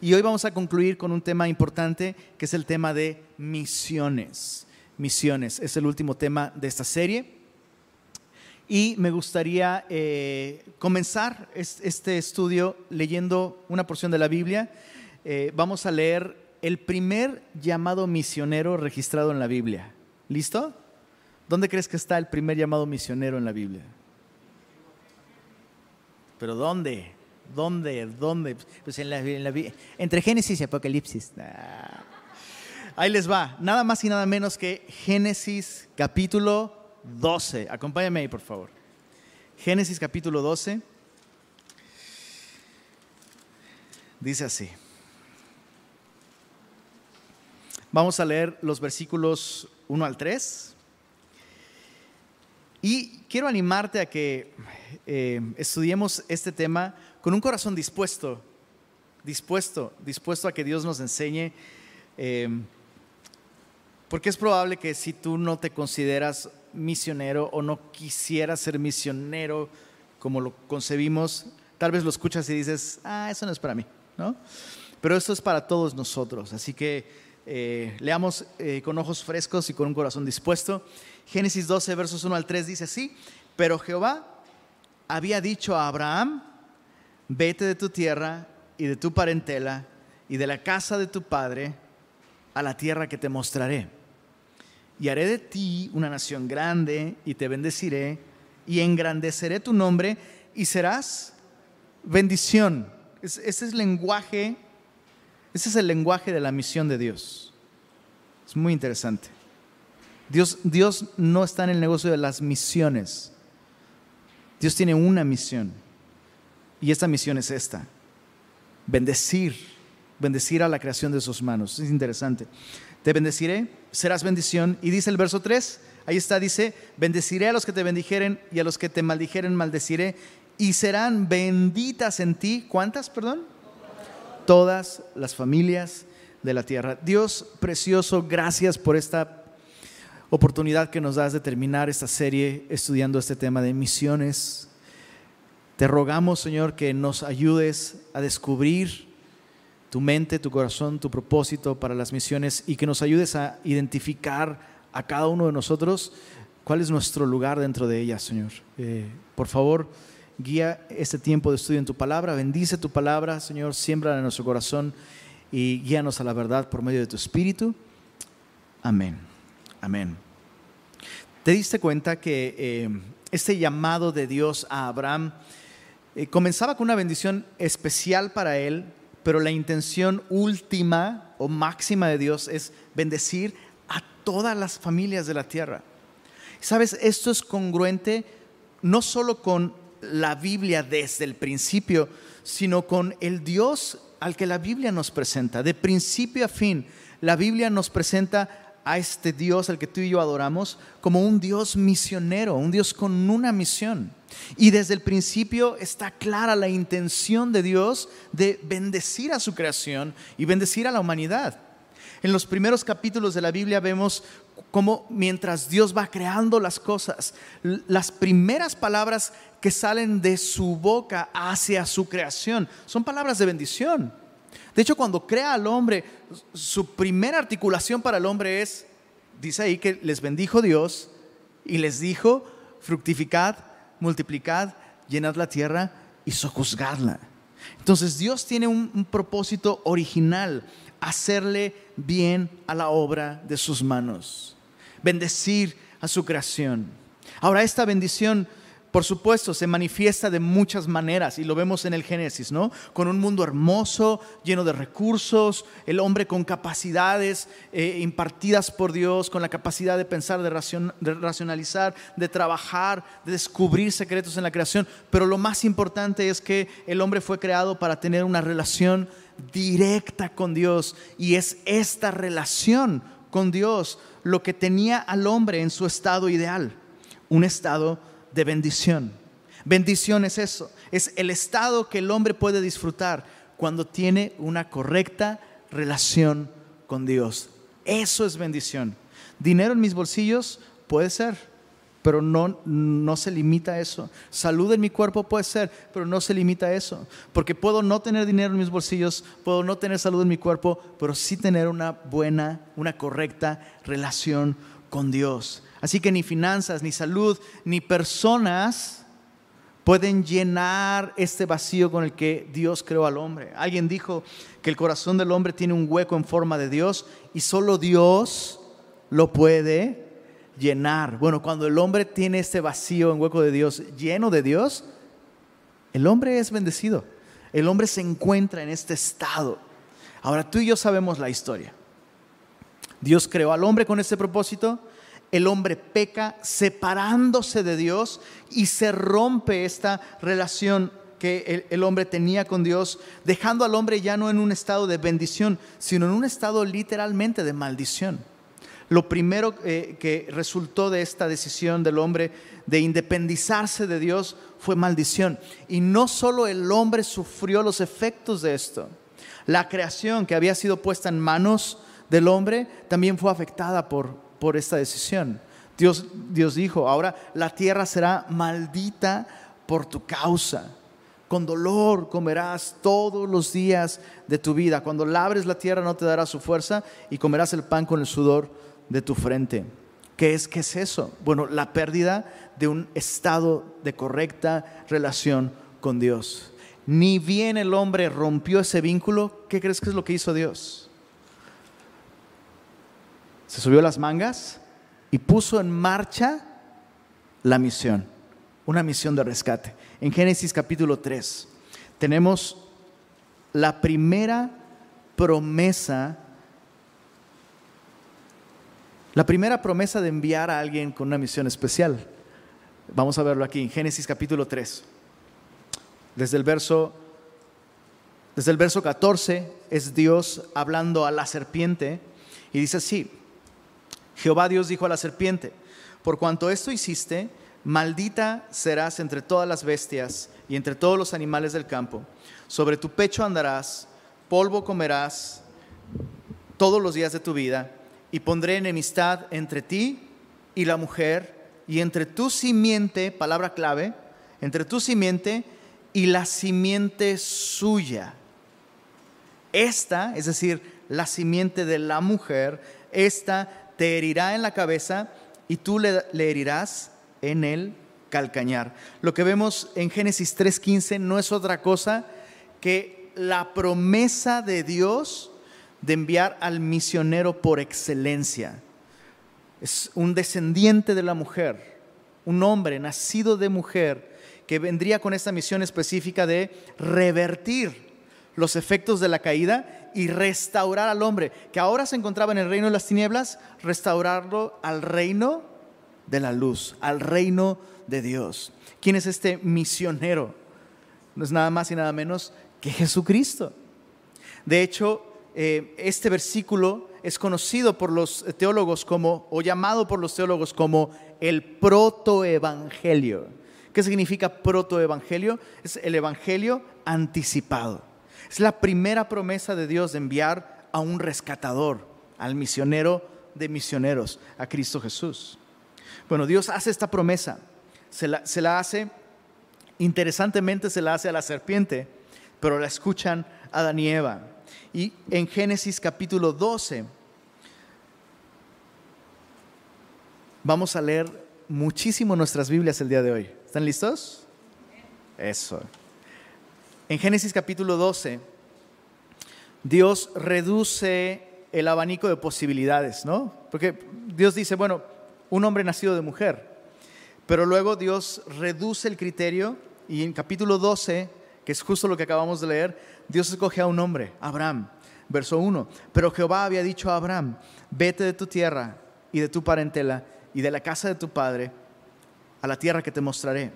y hoy vamos a concluir con un tema importante que es el tema de misiones. Misiones es el último tema de esta serie. Y me gustaría eh, comenzar este estudio leyendo una porción de la Biblia. Eh, vamos a leer el primer llamado misionero registrado en la Biblia. ¿Listo? ¿Dónde crees que está el primer llamado misionero en la Biblia? ¿Pero dónde? ¿Dónde? ¿Dónde? Pues en la, entre Génesis y Apocalipsis. Ahí les va. Nada más y nada menos que Génesis capítulo 12. Acompáñame ahí, por favor. Génesis capítulo 12. Dice así. Vamos a leer los versículos 1 al 3. Y quiero animarte a que eh, estudiemos este tema con un corazón dispuesto, dispuesto, dispuesto a que Dios nos enseñe. Eh, porque es probable que si tú no te consideras misionero o no quisieras ser misionero como lo concebimos, tal vez lo escuchas y dices, ah, eso no es para mí, ¿no? Pero esto es para todos nosotros, así que eh, leamos eh, con ojos frescos y con un corazón dispuesto. Génesis 12, versos 1 al 3 dice así, pero Jehová había dicho a Abraham, vete de tu tierra y de tu parentela y de la casa de tu padre a la tierra que te mostraré y haré de ti una nación grande y te bendeciré y engrandeceré tu nombre y serás bendición. Ese es el lenguaje, ese es el lenguaje de la misión de Dios. Es muy interesante. Dios, Dios no está en el negocio de las misiones. Dios tiene una misión. Y esta misión es esta. Bendecir, bendecir a la creación de sus manos. Es interesante. Te bendeciré serás bendición. Y dice el verso 3, ahí está, dice, bendeciré a los que te bendijeren y a los que te maldijeren maldeciré y serán benditas en ti. ¿Cuántas, perdón? Todas las familias de la tierra. Dios precioso, gracias por esta oportunidad que nos das de terminar esta serie estudiando este tema de misiones. Te rogamos, Señor, que nos ayudes a descubrir tu mente, tu corazón, tu propósito para las misiones y que nos ayudes a identificar a cada uno de nosotros cuál es nuestro lugar dentro de ellas, Señor. Eh, por favor, guía este tiempo de estudio en tu palabra, bendice tu palabra, Señor, siembra en nuestro corazón y guíanos a la verdad por medio de tu Espíritu. Amén. Amén. ¿Te diste cuenta que eh, este llamado de Dios a Abraham eh, comenzaba con una bendición especial para él, pero la intención última o máxima de Dios es bendecir a todas las familias de la tierra. Sabes, esto es congruente no solo con la Biblia desde el principio, sino con el Dios al que la Biblia nos presenta. De principio a fin, la Biblia nos presenta a este Dios al que tú y yo adoramos como un Dios misionero, un Dios con una misión. Y desde el principio está clara la intención de Dios de bendecir a su creación y bendecir a la humanidad. En los primeros capítulos de la Biblia vemos cómo mientras Dios va creando las cosas, las primeras palabras que salen de su boca hacia su creación son palabras de bendición. De hecho, cuando crea al hombre, su primera articulación para el hombre es, dice ahí que les bendijo Dios y les dijo, fructificad multiplicad, llenad la tierra y sojuzgadla. Entonces Dios tiene un, un, propósito original, hacerle bien a la obra de sus manos, bendecir a su creación. Ahora esta bendición por supuesto, se manifiesta de muchas maneras y lo vemos en el Génesis, ¿no? Con un mundo hermoso, lleno de recursos, el hombre con capacidades eh, impartidas por Dios, con la capacidad de pensar, de, de racionalizar, de trabajar, de descubrir secretos en la creación. Pero lo más importante es que el hombre fue creado para tener una relación directa con Dios y es esta relación con Dios lo que tenía al hombre en su estado ideal, un estado de bendición. Bendición es eso, es el estado que el hombre puede disfrutar cuando tiene una correcta relación con Dios. Eso es bendición. Dinero en mis bolsillos puede ser, pero no, no se limita a eso. Salud en mi cuerpo puede ser, pero no se limita a eso. Porque puedo no tener dinero en mis bolsillos, puedo no tener salud en mi cuerpo, pero sí tener una buena, una correcta relación con Dios. Así que ni finanzas, ni salud, ni personas pueden llenar este vacío con el que Dios creó al hombre. Alguien dijo que el corazón del hombre tiene un hueco en forma de Dios y solo Dios lo puede llenar. Bueno, cuando el hombre tiene este vacío en hueco de Dios lleno de Dios, el hombre es bendecido. El hombre se encuentra en este estado. Ahora tú y yo sabemos la historia. Dios creó al hombre con este propósito el hombre peca separándose de Dios y se rompe esta relación que el, hombre tenía con Dios, dejando al hombre ya no en un estado de bendición, sino en un estado literalmente de maldición. Lo primero eh, que resultó de esta decisión del hombre de independizarse de Dios fue maldición. Y no solo el hombre sufrió los efectos de esto, la creación que había sido puesta en manos del hombre también fue afectada por, por esta decisión. Dios, Dios dijo, ahora la tierra será maldita por tu causa. Con dolor comerás todos los días de tu vida. Cuando labres la tierra no te dará su fuerza y comerás el pan con el sudor de tu frente. ¿Qué es, qué es eso? Bueno, la pérdida de un estado de correcta relación con Dios. Ni bien el hombre rompió ese vínculo, ¿qué crees que es lo que hizo Dios? Se subió las mangas y puso en marcha la misión, una misión de rescate. En Génesis capítulo 3 tenemos la primera promesa, la primera promesa de enviar a alguien con una misión especial. Vamos a verlo aquí en Génesis capítulo 3. Desde el verso desde el verso 14 es Dios hablando a la serpiente y dice así: Jehová Dios dijo a la serpiente, por cuanto esto hiciste, maldita serás entre todas las bestias y entre todos los animales del campo. Sobre tu pecho andarás, polvo comerás todos los días de tu vida, y pondré enemistad entre ti y la mujer, y entre tu simiente, palabra clave, entre tu simiente y la simiente suya. Esta, es decir, la simiente de la mujer, esta te herirá en la cabeza y tú le, herirás en el calcañar. Lo que vemos en Génesis 3.15 no es otra cosa que la promesa de Dios de enviar al misionero por excelencia. Es un descendiente de la mujer, un hombre nacido de mujer que vendría con esta misión específica de revertir los efectos de la caída y restaurar al hombre, que ahora se encontraba en el reino de las tinieblas, restaurarlo al reino de la luz, al reino de Dios. ¿Quién es este misionero? No es nada más y nada menos que Jesucristo. De hecho, eh, este versículo es conocido por los teólogos como, o llamado por los teólogos como el protoevangelio. ¿Qué significa protoevangelio? Es el evangelio anticipado. Es la primera promesa de Dios de enviar a un rescatador, al misionero de misioneros, a Cristo Jesús. Bueno, Dios hace esta promesa, se la, hace, interesantemente se la hace a la serpiente, pero la escuchan Adán y Eva. Y en Génesis capítulo 12 vamos a leer muchísimo nuestras Biblias el día de hoy. ¿Están listos? Eso. En Génesis capítulo 12, Dios reduce el abanico de posibilidades, ¿no? Porque Dios dice, bueno, un hombre nacido de mujer, pero luego Dios reduce el criterio y en capítulo 12, que es justo lo que acabamos de leer, Dios escoge a un hombre, Abraham, verso 1. Pero Jehová había dicho a Abraham, vete de tu tierra y de tu parentela y de la casa de tu padre a la tierra que te mostraré.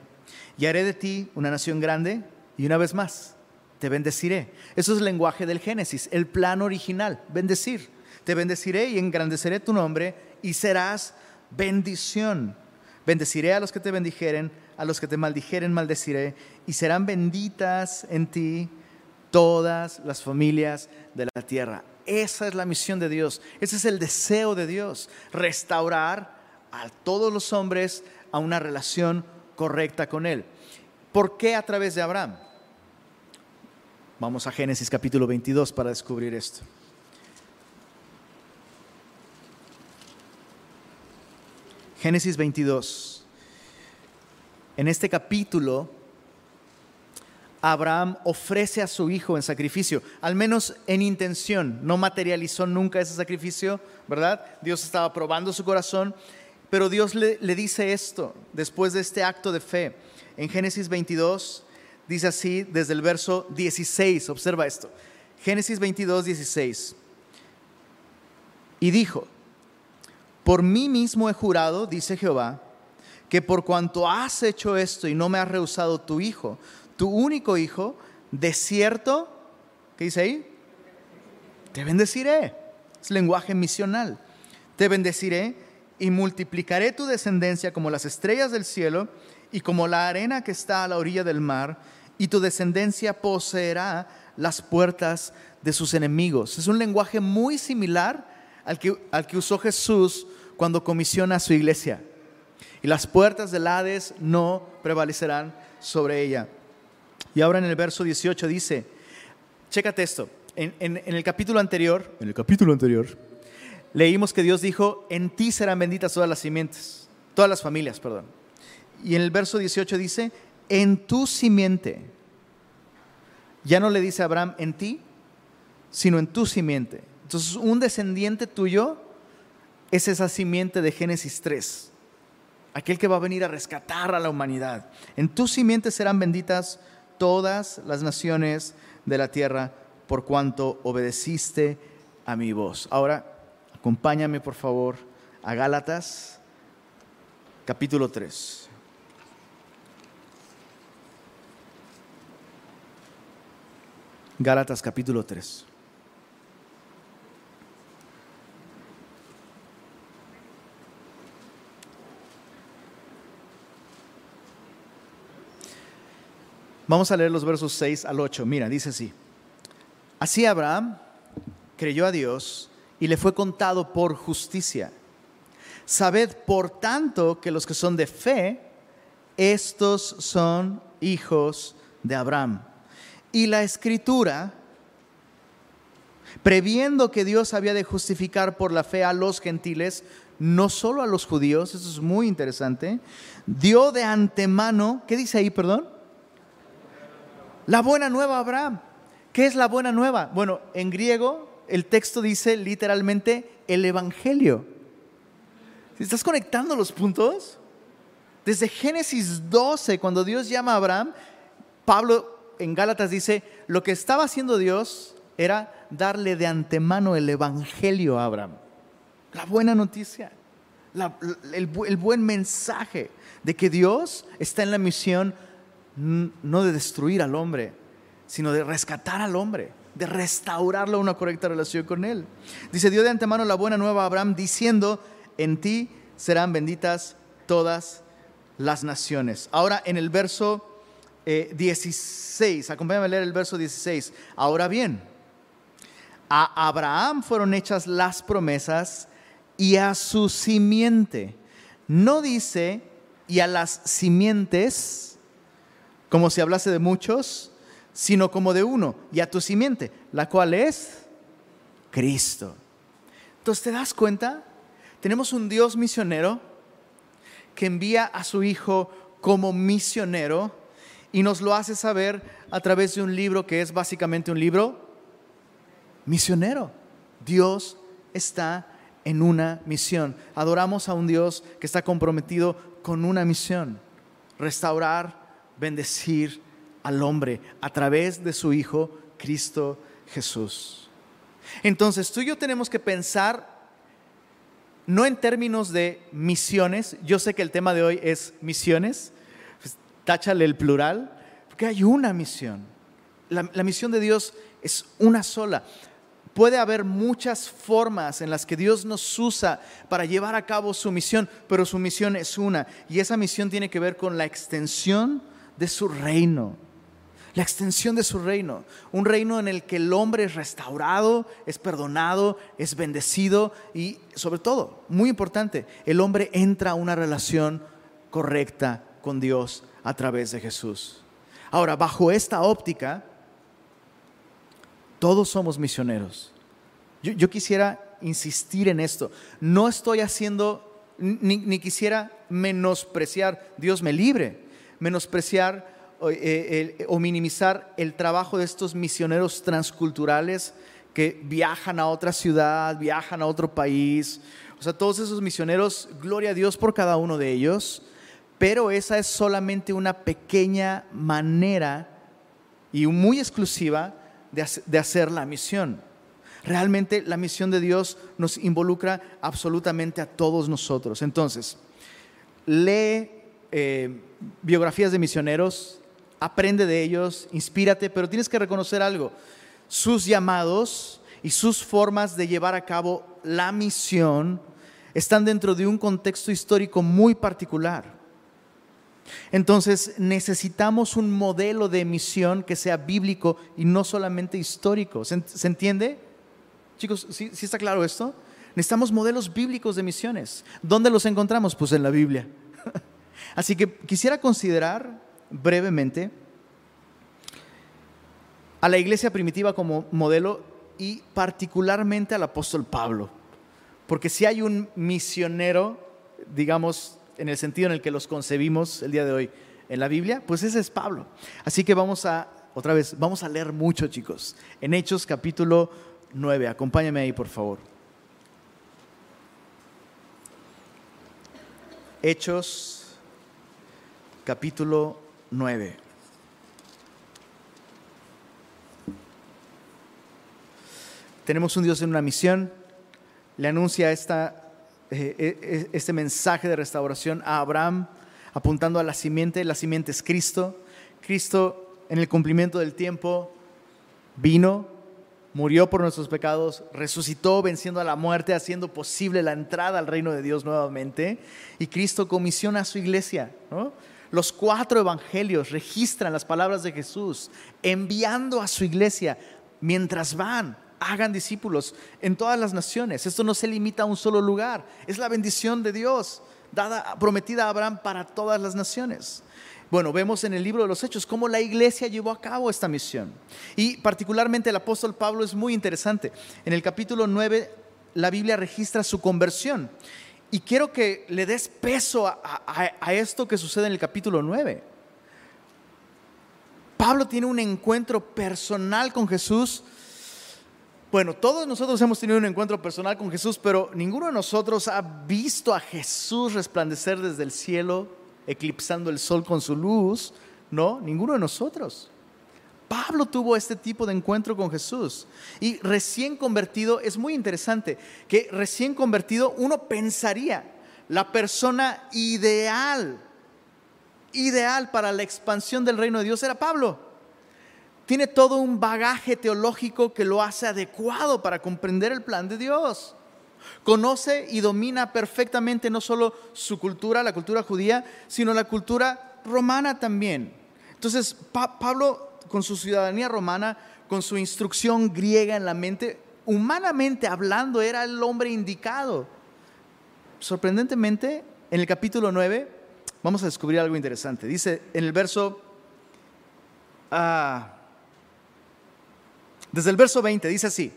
Y haré de ti una nación grande y una vez más, te bendeciré. Eso es el lenguaje del Génesis, el plan original, bendecir. Te bendeciré y engrandeceré tu nombre y serás bendición. Bendeciré a los que te bendijeren, a los que te maldijeren maldeciré, y serán benditas en ti todas las familias de la tierra. Esa es la misión de Dios, ese es el deseo de Dios, restaurar a todos los hombres a una relación correcta con Él. ¿Por qué a través de Abraham? Vamos a Génesis capítulo 22 para descubrir esto. Génesis 22. En este capítulo, Abraham ofrece a su hijo en sacrificio, al menos en intención, no materializó nunca ese sacrificio, ¿verdad? Dios estaba probando su corazón, pero Dios le, le dice esto después de este acto de fe. En Génesis 22 dice así desde el verso 16, observa esto. Génesis 22, 16. Y dijo, por mí mismo he jurado, dice Jehová, que por cuanto has hecho esto y no me has rehusado tu hijo, tu único hijo, de cierto, ¿qué dice ahí? Te bendeciré. Es lenguaje misional. Te bendeciré y multiplicaré tu descendencia como las estrellas del cielo y como la arena que está a la orilla del mar, y tu descendencia poseerá las puertas de sus enemigos. Es un lenguaje muy similar al que, al que usó Jesús cuando comisiona a su iglesia. Y las puertas del Hades no prevalecerán sobre ella. Y ahora en el verso 18 dice, chécate esto, en, en el capítulo anterior, en el capítulo anterior, leímos que Dios dijo, en ti serán benditas todas las simientes, todas las familias, perdón. Y en el verso 18 dice, en tu simiente. Ya no le dice a Abraham en ti, sino en tu simiente. Entonces, un descendiente tuyo es esa simiente de Génesis 3, aquel que va a venir a rescatar a la humanidad. En tu simiente serán benditas todas las naciones de la tierra por cuanto obedeciste a mi voz. Ahora, acompáñame por favor a Gálatas capítulo 3. Gálatas capítulo 3. Vamos a leer los versos 6 al 8. Mira, dice así. Así Abraham creyó a Dios y le fue contado por justicia. Sabed, por tanto, que los que son de fe, estos son hijos de Abraham. Y la escritura, previendo que Dios había de justificar por la fe a los gentiles, no solo a los judíos, eso es muy interesante, dio de antemano, ¿qué dice ahí, perdón? La buena nueva, Abraham. ¿Qué es la buena nueva? Bueno, en griego el texto dice literalmente el Evangelio. ¿Estás conectando los puntos? Desde Génesis 12, cuando Dios llama a Abraham, Pablo en Gálatas dice, lo que estaba haciendo Dios era darle de antemano el Evangelio a Abraham. La buena noticia, el, buen mensaje de que Dios está en la misión no de destruir al hombre, sino de rescatar al hombre, de restaurarlo a una correcta relación con él. Dice, dio de antemano la buena nueva a Abraham diciendo, en ti serán benditas todas las naciones. Ahora en el verso 16, eh, acompáñame a leer el verso 16. Ahora bien, a Abraham fueron hechas las promesas y a su simiente. No dice y a las simientes como si hablase de muchos, sino como de uno, y a tu simiente, la cual es Cristo. Entonces, ¿te das cuenta? Tenemos un Dios misionero que envía a su Hijo como misionero y nos lo hace saber a través de un libro que es básicamente un libro misionero. Dios está en una misión. Adoramos a un Dios que está comprometido con una misión, restaurar bendecir al hombre a través de su Hijo Cristo Jesús. Entonces tú y yo tenemos que pensar no en términos de misiones, yo sé que el tema de hoy es misiones, táchale el plural, porque hay una misión. La, misión de Dios es una sola. Puede haber muchas formas en las que Dios nos usa para llevar a cabo su misión, pero su misión es una. Y esa misión tiene que ver con la extensión de su reino, la extensión de su reino, un reino en el que el hombre es restaurado, es perdonado, es bendecido y sobre todo, muy importante, el hombre entra a una relación correcta con Dios a través de Jesús. Ahora, bajo esta óptica, todos somos misioneros. Yo, quisiera insistir en esto. No estoy haciendo, ni, quisiera menospreciar, Dios me libre, menospreciar eh, o minimizar el trabajo de estos misioneros transculturales que viajan a otra ciudad, viajan a otro país. O sea, todos esos misioneros, gloria a Dios por cada uno de ellos, pero esa es solamente una pequeña manera y muy exclusiva de hacer la misión. Realmente la misión de Dios nos involucra absolutamente a todos nosotros. Entonces, lee eh, biografías de misioneros, aprende de ellos, inspírate, pero tienes que reconocer algo. Sus llamados y sus formas de llevar a cabo la misión están dentro de un contexto histórico muy particular. Entonces necesitamos un modelo de misión que sea bíblico y no solamente histórico. ¿Se, entiende? Chicos, ¿sí, está claro esto? Necesitamos modelos bíblicos de misiones. ¿Dónde los encontramos? Pues en la Biblia. Así que quisiera considerar brevemente a la iglesia primitiva como modelo y particularmente al apóstol Pablo. Porque si hay un misionero, digamos, en el sentido en el que los concebimos el día de hoy en la Biblia, pues ese es Pablo. Así que vamos a, otra vez, vamos a leer mucho, chicos, en Hechos capítulo 9. Acompáñame ahí, por favor. Hechos capítulo 9. Tenemos un Dios en una misión, le anuncia esta eh, eh, eh, este mensaje de restauración a Abraham, apuntando a la simiente. La simiente es Cristo. Cristo en el cumplimiento del tiempo vino, murió por nuestros pecados, resucitó venciendo a la muerte, haciendo posible la entrada al reino de Dios nuevamente. Y Cristo comisiona a su iglesia. Los cuatro evangelios registran las palabras de Jesús, enviando a su iglesia mientras van hagan discípulos en todas las naciones. Esto no se limita a un solo lugar. Es la bendición de Dios dada, prometida a Abraham para todas las naciones. Bueno, vemos en el libro de los Hechos cómo la iglesia llevó a cabo esta misión. Y particularmente el apóstol Pablo es muy interesante. En el capítulo 9 la Biblia registra su conversión. Y quiero que le des peso a, a esto que sucede en el capítulo 9. Pablo tiene un encuentro personal con Jesús bueno, todos nosotros hemos tenido un encuentro personal con Jesús, pero ninguno de nosotros ha visto a Jesús resplandecer desde el cielo, eclipsando el sol con su luz. No, ninguno de nosotros. Pablo tuvo este tipo de encuentro con Jesús. Y recién convertido, es muy interesante que recién convertido uno pensaría la persona ideal, ideal para la expansión del reino de Dios era Pablo tiene todo un bagaje teológico que lo hace adecuado para comprender el plan de Dios. Conoce y domina perfectamente no solo su cultura, la cultura judía, sino la cultura romana también. Entonces, Pablo, con su ciudadanía romana, con su instrucción griega en la mente, humanamente hablando, era el hombre indicado. Sorprendentemente, en el capítulo 9, vamos a descubrir algo interesante. Dice en el verso... Ah, desde el verso 20 dice así,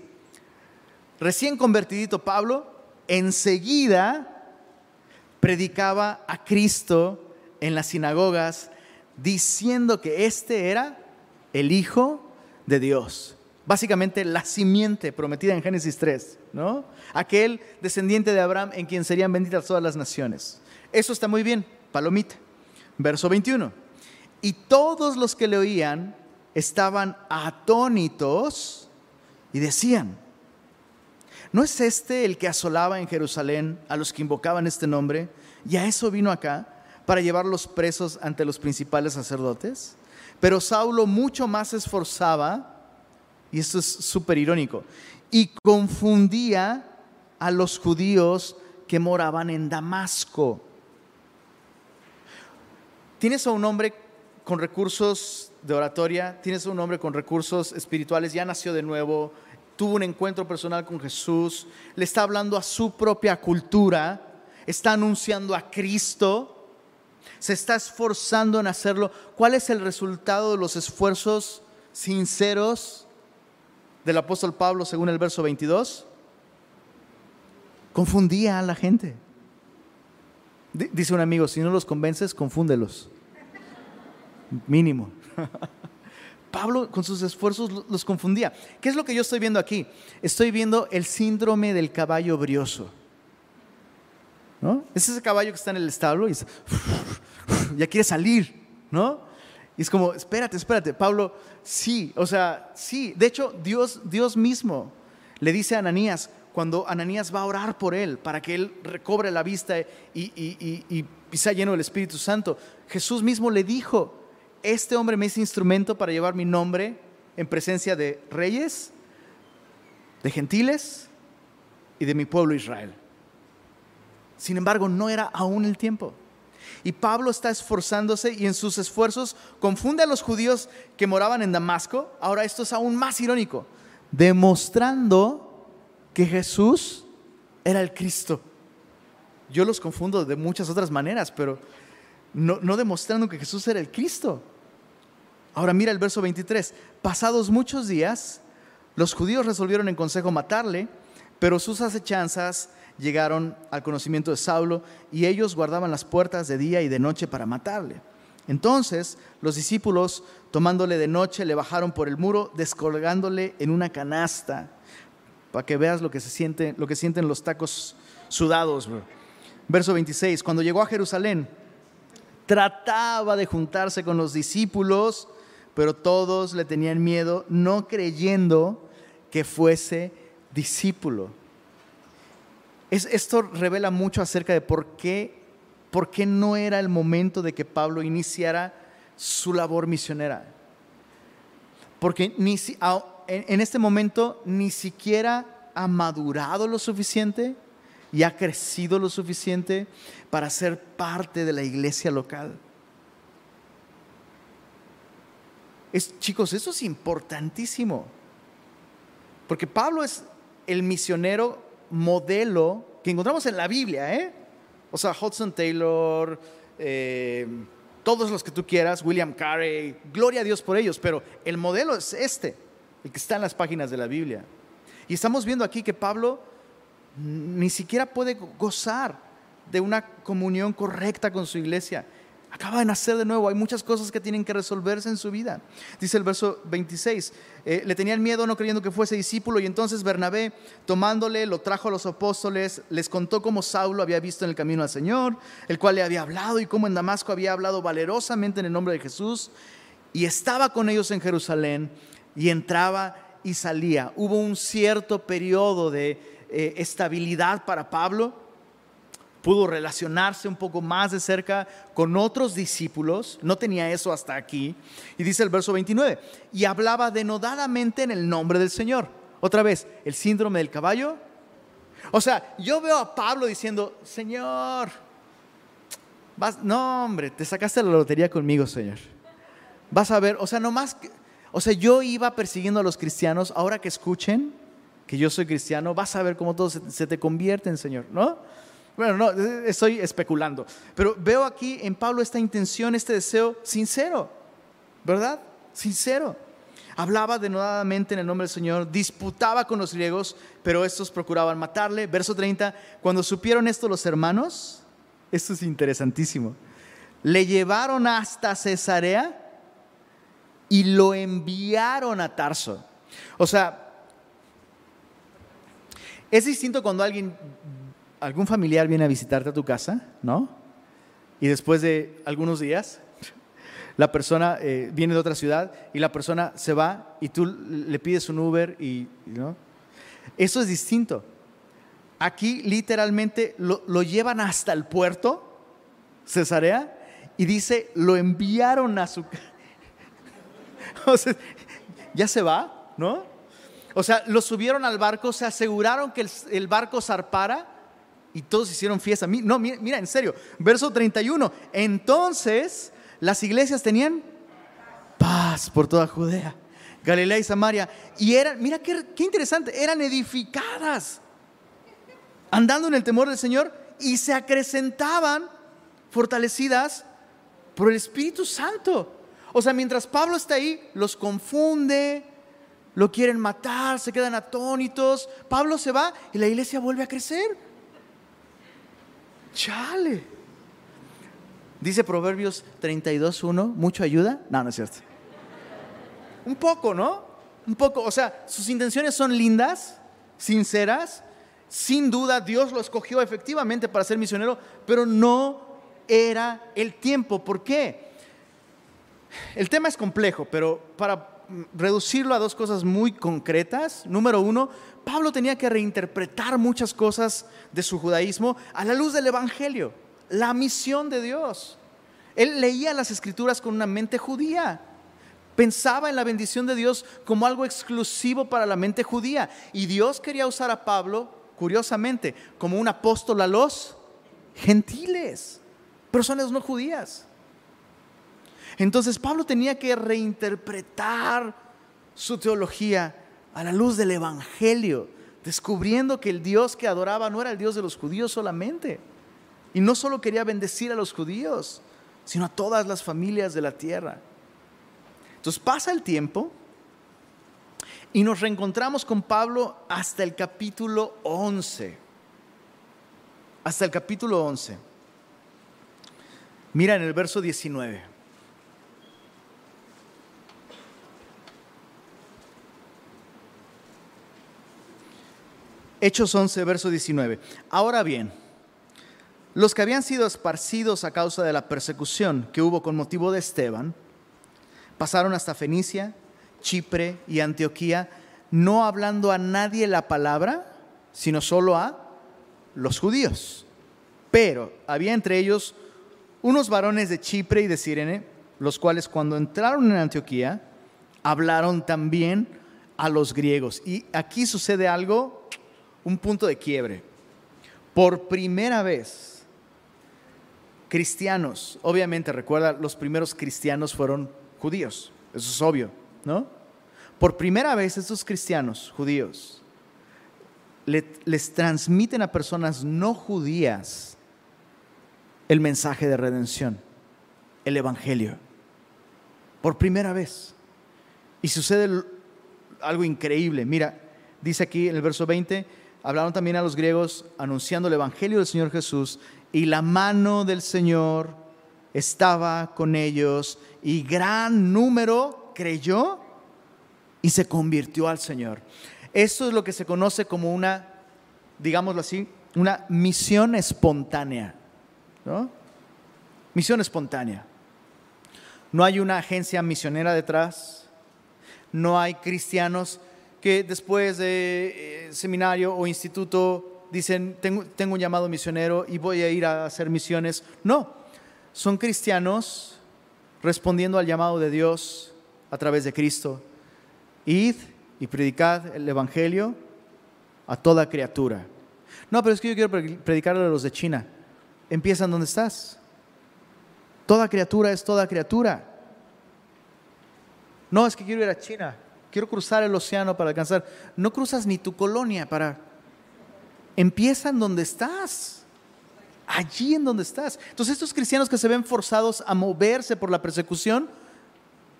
recién convertidito Pablo, enseguida predicaba a Cristo en las sinagogas, diciendo que este era el Hijo de Dios. Básicamente la simiente prometida en Génesis 3, ¿no? Aquel descendiente de Abraham en quien serían benditas todas las naciones. Eso está muy bien, palomita. Verso 21. Y todos los que le oían estaban atónitos y decían, ¿no es este el que asolaba en Jerusalén a los que invocaban este nombre? Y a eso vino acá, para llevarlos presos ante los principales sacerdotes. Pero Saulo mucho más esforzaba, y esto es súper irónico, y confundía a los judíos que moraban en Damasco. Tienes a un hombre con recursos de oratoria, tienes un hombre con recursos espirituales, ya nació de nuevo, tuvo un encuentro personal con Jesús, le está hablando a su propia cultura, está anunciando a Cristo Se está esforzando en hacerlo. ¿Cuál es el resultado de los esfuerzos sinceros del apóstol Pablo según el verso 22? Confundía a la gente. Dice un amigo, si no los convences, confúndelos. Mínimo. Pablo con sus esfuerzos los confundía. ¿Qué es lo que yo estoy viendo aquí? Estoy viendo el síndrome del caballo brioso. ¿No? Es ese caballo que está en el establo y ya quiere salir, ¿no? Y es como, espérate, espérate, Pablo, sí, o sea, sí. De hecho, Dios, Dios mismo le dice a Ananías, cuando Ananías va a orar por él, para que él recobre la vista y, y, y, y sea lleno del Espíritu Santo, Jesús mismo le dijo, este hombre me es instrumento para llevar mi nombre en presencia de reyes, de gentiles y de mi pueblo Israel. Sin embargo, no era aún el tiempo. Y Pablo está esforzándose y en sus esfuerzos confunde a los judíos que moraban en Damasco. Ahora esto es aún más irónico, demostrando que Jesús era el Cristo. Yo los confundo de muchas otras maneras, pero no, no demostrando que Jesús era el Cristo. Ahora mira el verso 23. Pasados muchos días, los judíos resolvieron en consejo matarle, pero sus acechanzas llegaron al conocimiento de Saulo y ellos guardaban las puertas de día y de noche para matarle. Entonces los discípulos, tomándole de noche, le bajaron por el muro, descolgándole en una canasta, para que veas lo que, se siente, lo que sienten los tacos sudados. Verso 26, cuando llegó a Jerusalén, trataba de juntarse con los discípulos, pero todos le tenían miedo, no creyendo que fuese discípulo. esto revela mucho acerca de por qué, por qué no era el momento de que Pablo iniciara su labor misionera. Porque ni, en este momento ni siquiera ha madurado lo suficiente y ha crecido lo suficiente para ser parte de la iglesia local. Chicos, eso es importantísimo. Porque Pablo es el misionero modelo que encontramos en la Biblia, ¿eh? O sea, Hudson Taylor, eh, todos los que tú quieras, William Carey, gloria a Dios por ellos, pero el modelo es este, el que está en las páginas de la Biblia. Y estamos viendo aquí que Pablo ni siquiera puede gozar de una comunión correcta con su iglesia acaba de nacer de nuevo, hay muchas cosas que tienen que resolverse en su vida. Dice el verso 26, eh, le tenían miedo no creyendo que fuese discípulo y entonces Bernabé, tomándole, lo trajo a los apóstoles, les contó cómo Saulo había visto en el camino al Señor, el cual le había hablado y cómo en Damasco había hablado valerosamente en el nombre de Jesús y estaba con ellos en Jerusalén y entraba y salía. Hubo un cierto periodo de eh, estabilidad para Pablo pudo relacionarse un poco más de cerca con otros discípulos, no tenía eso hasta aquí, y dice el verso 29, y hablaba denodadamente en el nombre del Señor. Otra vez, el síndrome del caballo. O sea, yo veo a Pablo diciendo, Señor, no hombre, te sacaste la lotería conmigo, Señor. Vas a ver, o sea, no más, o sea, yo iba persiguiendo a los cristianos, ahora que escuchen que yo soy cristiano, vas a ver cómo todos se te convierten, Señor, ¿no? Bueno, no, estoy especulando. Pero veo aquí en Pablo esta intención, este deseo sincero, ¿verdad? Sincero. Hablaba denodadamente en el nombre del Señor, disputaba con los griegos, pero estos procuraban matarle. Verso 30, cuando supieron esto los hermanos, esto es interesantísimo, le llevaron hasta Cesarea y lo enviaron a Tarso. O sea, es distinto cuando alguien algún familiar viene a visitarte a tu casa, ¿no? Y después de algunos días, la persona eh, viene de otra ciudad y la persona se va y tú le pides un Uber y, ¿no? Eso es distinto. Aquí literalmente lo, lo llevan hasta el puerto, Cesarea, y dice, lo enviaron a su o sea, ya se va, ¿no? O sea, lo subieron al barco, se aseguraron que el, el barco zarpara y todos hicieron fiesta. No, mira, en serio, verso 31. Entonces las iglesias tenían paz por toda Judea, Galilea y Samaria. Y eran, mira qué, qué interesante, eran edificadas, andando en el temor del Señor y se acrecentaban fortalecidas por el Espíritu Santo. O sea, mientras Pablo está ahí, los confunde, lo quieren matar, se quedan atónitos. Pablo se va y la iglesia vuelve a crecer. Chale. Dice Proverbios 32.1, ¿mucho ayuda? No, no es cierto. Un poco, ¿no? Un poco. O sea, sus intenciones son lindas, sinceras. Sin duda Dios lo escogió efectivamente para ser misionero, pero no era el tiempo. ¿Por qué? El tema es complejo, pero para reducirlo a dos cosas muy concretas. Número uno, Pablo tenía que reinterpretar muchas cosas de su judaísmo a la luz del Evangelio, la misión de Dios. Él leía las escrituras con una mente judía. Pensaba en la bendición de Dios como algo exclusivo para la mente judía. Y Dios quería usar a Pablo, curiosamente, como un apóstol a los gentiles, personas no judías. Entonces Pablo tenía que reinterpretar su teología a la luz del Evangelio, descubriendo que el Dios que adoraba no era el Dios de los judíos solamente. Y no solo quería bendecir a los judíos, sino a todas las familias de la tierra. Entonces pasa el tiempo y nos reencontramos con Pablo hasta el capítulo 11. Hasta el capítulo 11. Mira en el verso 19. Hechos 11, verso 19. Ahora bien, los que habían sido esparcidos a causa de la persecución que hubo con motivo de Esteban, pasaron hasta Fenicia, Chipre y Antioquía, no hablando a nadie la palabra, sino solo a los judíos. Pero había entre ellos unos varones de Chipre y de Sirene, los cuales cuando entraron en Antioquía, hablaron también a los griegos. Y aquí sucede algo un punto de quiebre. Por primera vez, cristianos, obviamente recuerda, los primeros cristianos fueron judíos, eso es obvio, ¿no? Por primera vez estos cristianos judíos les transmiten a personas no judías el mensaje de redención, el Evangelio. Por primera vez. Y sucede algo increíble. Mira, dice aquí en el verso 20, hablaron también a los griegos anunciando el Evangelio del Señor Jesús y la mano del Señor estaba con ellos y gran número creyó y se convirtió al Señor. Esto es lo que se conoce como una, digámoslo así, una misión espontánea. ¿no? Misión espontánea. No hay una agencia misionera detrás, no hay cristianos que después de eh, seminario o instituto dicen, tengo, tengo un llamado misionero y voy a ir a hacer misiones. No, son cristianos respondiendo al llamado de Dios a través de Cristo. Id y predicad el Evangelio a toda criatura. No, pero es que yo quiero predicarle a los de China. Empiezan donde estás. Toda criatura es toda criatura. No, es que quiero ir a China quiero cruzar el océano para alcanzar. No cruzas ni tu colonia para... Empieza en donde estás, allí en donde estás. Entonces estos cristianos que se ven forzados a moverse por la persecución,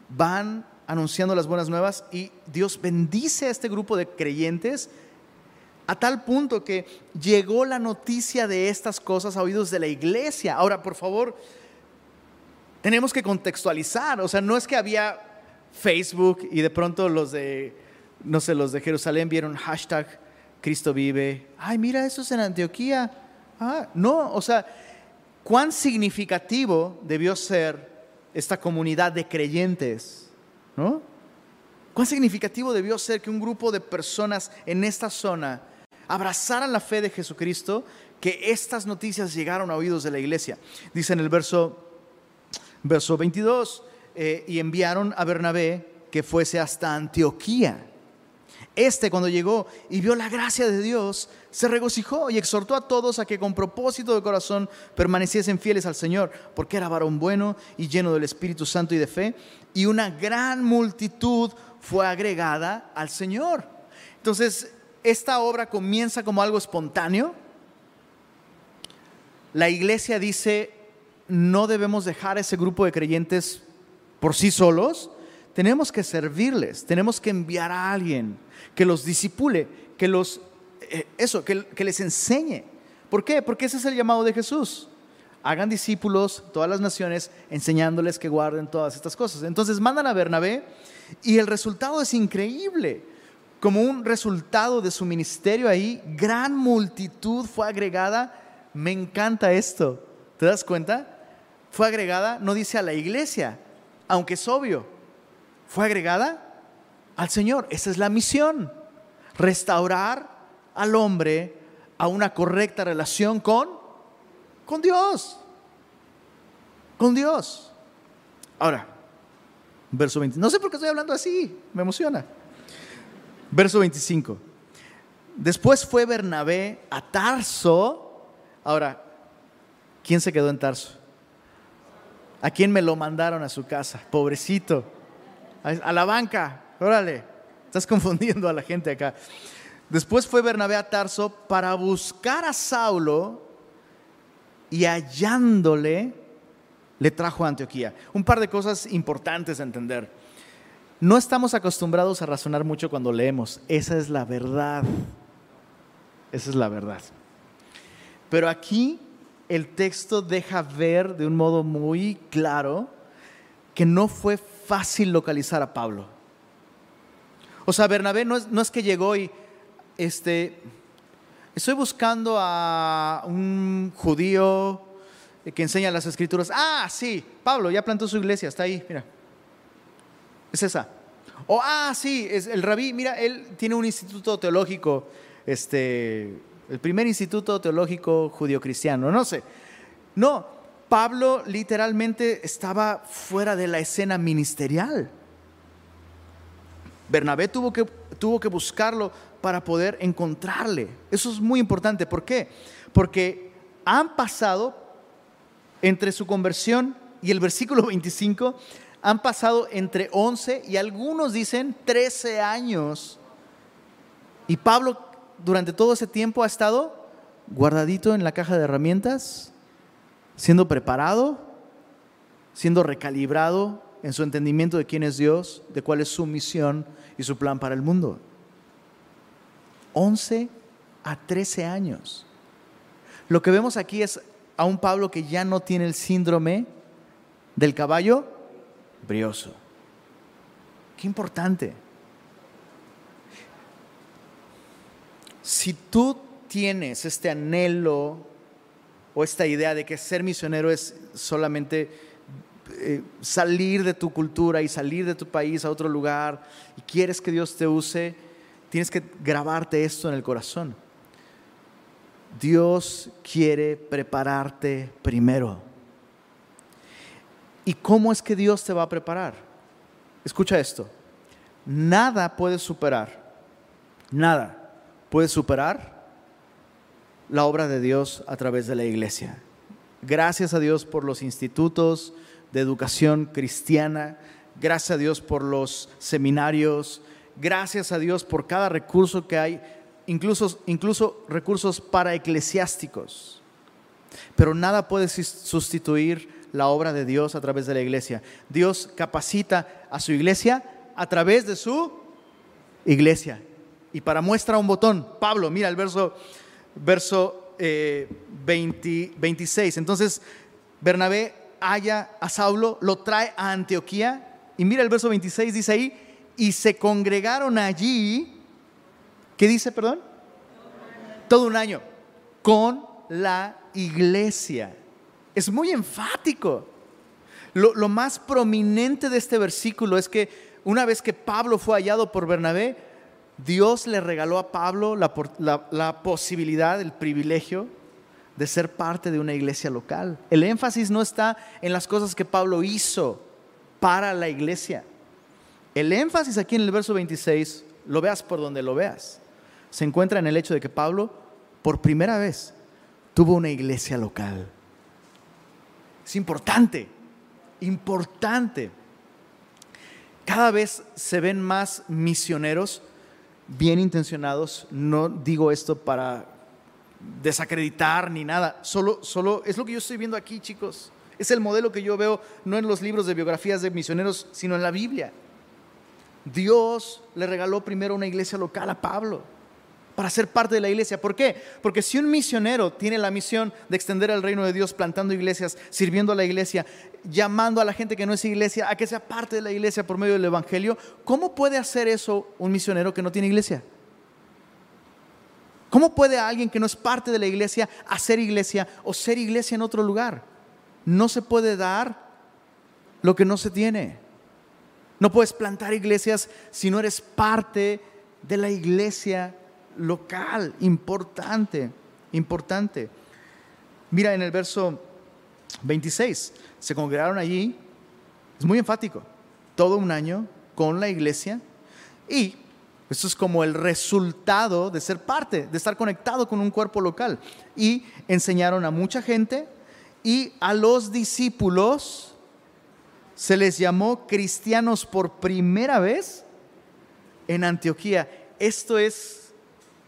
van anunciando las buenas nuevas y Dios bendice a este grupo de creyentes a tal punto que llegó la noticia de estas cosas a oídos de la iglesia. Ahora, por favor, tenemos que contextualizar, o sea, no es que había Facebook y de pronto los de, no sé, los de Jerusalén vieron hashtag Cristo vive. Ay, mira, eso es en Antioquía. Ah, no, o sea, cuán significativo debió ser esta comunidad de creyentes, ¿no? Cuán significativo debió ser que un grupo de personas en esta zona abrazaran la fe de Jesucristo, que estas noticias llegaron a oídos de la iglesia. Dice en el verso, verso 22, eh, y enviaron a Bernabé que fuese hasta Antioquía. Este cuando llegó y vio la gracia de Dios, se regocijó y exhortó a todos a que con propósito de corazón permaneciesen fieles al Señor, porque era varón bueno y lleno del Espíritu Santo y de fe, y una gran multitud fue agregada al Señor. Entonces, esta obra comienza como algo espontáneo. La iglesia dice, no debemos dejar a ese grupo de creyentes por sí solos, tenemos que servirles, tenemos que enviar a alguien que los disipule, que los, eh, eso, que, que les enseñe. ¿Por qué? Porque ese es el llamado de Jesús. Hagan discípulos, todas las naciones, enseñándoles que guarden todas estas cosas. Entonces mandan a Bernabé y el resultado es increíble. Como un resultado de su ministerio ahí, gran multitud fue agregada. Me encanta esto. ¿Te das cuenta? Fue agregada, no dice a la iglesia, aunque es obvio, fue agregada al Señor. Esa es la misión. Restaurar al hombre a una correcta relación con, con Dios. Con Dios. Ahora, verso 20. No sé por qué estoy hablando así, me emociona. Verso 25. Después fue Bernabé a Tarso. Ahora, ¿quién se quedó en Tarso? ¿A quién me lo mandaron a su casa? Pobrecito. A la banca. Órale. Estás confundiendo a la gente acá. Después fue Bernabé a Tarso para buscar a Saulo y hallándole le trajo a Antioquía. Un par de cosas importantes a entender. No estamos acostumbrados a razonar mucho cuando leemos. Esa es la verdad. Esa es la verdad. Pero aquí el texto deja ver de un modo muy claro que no fue fácil localizar a Pablo. O sea, Bernabé no es, no es que llegó y este, estoy buscando a un judío que enseña las escrituras. Ah, sí, Pablo ya plantó su iglesia, está ahí, mira. Es esa. O, ah, sí, es el rabí, mira, él tiene un instituto teológico, este, el primer instituto teológico judío-cristiano, no sé. No, Pablo literalmente estaba fuera de la escena ministerial. Bernabé tuvo que, tuvo que buscarlo para poder encontrarle. Eso es muy importante. ¿Por qué? Porque han pasado entre su conversión y el versículo 25, han pasado entre 11 y algunos dicen 13 años. Y Pablo durante todo ese tiempo ha estado guardadito en la caja de herramientas, siendo preparado, siendo recalibrado en su entendimiento de quién es Dios, de cuál es su misión y su plan para el mundo. 11 a 13 años. Lo que vemos aquí es a un Pablo que ya no tiene el síndrome del caballo brioso. Qué importante. Si tú tienes este anhelo o esta idea de que ser misionero es solamente eh, salir de tu cultura y salir de tu país a otro lugar y quieres que Dios te use, tienes que grabarte esto en el corazón. Dios quiere prepararte primero. ¿Y cómo es que Dios te va a preparar? Escucha esto. Nada puede superar, nada puede superar la obra de Dios a través de la iglesia. Gracias a Dios por los institutos de educación cristiana, gracias a Dios por los seminarios, Gracias a Dios por cada recurso que hay, incluso, incluso recursos para eclesiásticos. Pero nada puede sustituir la obra de Dios a través de la iglesia. Dios capacita a su iglesia a través de su iglesia. Y para muestra un botón, Pablo, mira el verso, verso 26. Eh, Entonces, Bernabé halla a Saulo, lo trae a Antioquía. Y mira el verso 26, dice ahí, y se congregaron allí, ¿qué dice, perdón? Todo un año, con la iglesia. Es muy enfático. Lo, más prominente de este versículo es que una vez que Pablo fue hallado por Bernabé, Dios le regaló a Pablo la, posibilidad, el privilegio de ser parte de una iglesia local. El énfasis no está en las cosas que Pablo hizo para la iglesia. El énfasis aquí en el verso 26, lo veas por donde lo veas, se encuentra en el hecho de que Pablo, por primera vez, tuvo una iglesia local. Es importante, importante. Cada vez se ven más misioneros bien intencionados. No digo esto para desacreditar ni nada. Solo, solo es lo que yo estoy viendo aquí, chicos. Es el modelo que yo veo no en los libros de biografías de misioneros, sino en la Biblia. Dios le regaló primero una iglesia local a Pablo para ser parte de la iglesia. ¿Por qué? Porque si un misionero tiene la misión de extender el reino de Dios plantando iglesias, sirviendo a la iglesia, llamando a la gente que no es iglesia a que sea parte de la iglesia por medio del Evangelio, ¿cómo puede hacer eso un misionero que no tiene iglesia? ¿Cómo puede alguien que no es parte de la iglesia hacer iglesia o ser iglesia en otro lugar? No se puede dar lo que no se tiene. No puedes plantar iglesias si no eres parte de la iglesia local, importante, importante. Mira en el verso 26, se congregaron allí, es muy enfático, todo un año con la iglesia y esto es como el resultado de ser parte, de estar conectado con un cuerpo local. Y enseñaron a mucha gente y a los discípulos se les llamó cristianos por primera vez en Antioquía. Esto es,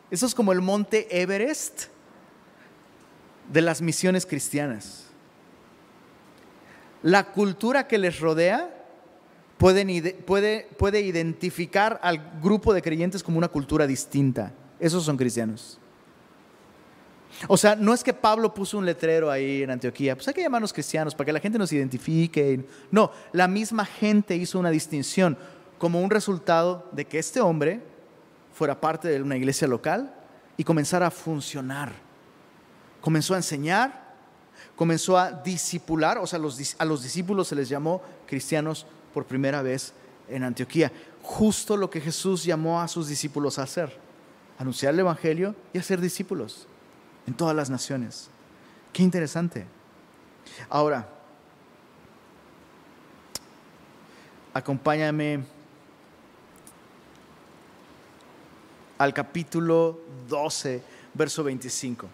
esto es como el monte Everest de las misiones cristianas. La cultura que les rodea puede, puede identificar al grupo de creyentes como una cultura distinta. Esos son cristianos. O sea, no es que Pablo puso un letrero ahí en Antioquía, pues hay que llamarnos cristianos para que la gente nos identifique. No, la misma gente hizo una distinción como un resultado de que este hombre fuera parte de una iglesia local y comenzara a funcionar. Comenzó a enseñar, comenzó a discipular, o sea, a los discípulos se les llamó cristianos por primera vez en Antioquía. Justo lo que Jesús llamó a sus discípulos a hacer, anunciar el Evangelio y hacer discípulos en todas las naciones. Qué interesante. Ahora, acompáñame al capítulo 12, verso 25.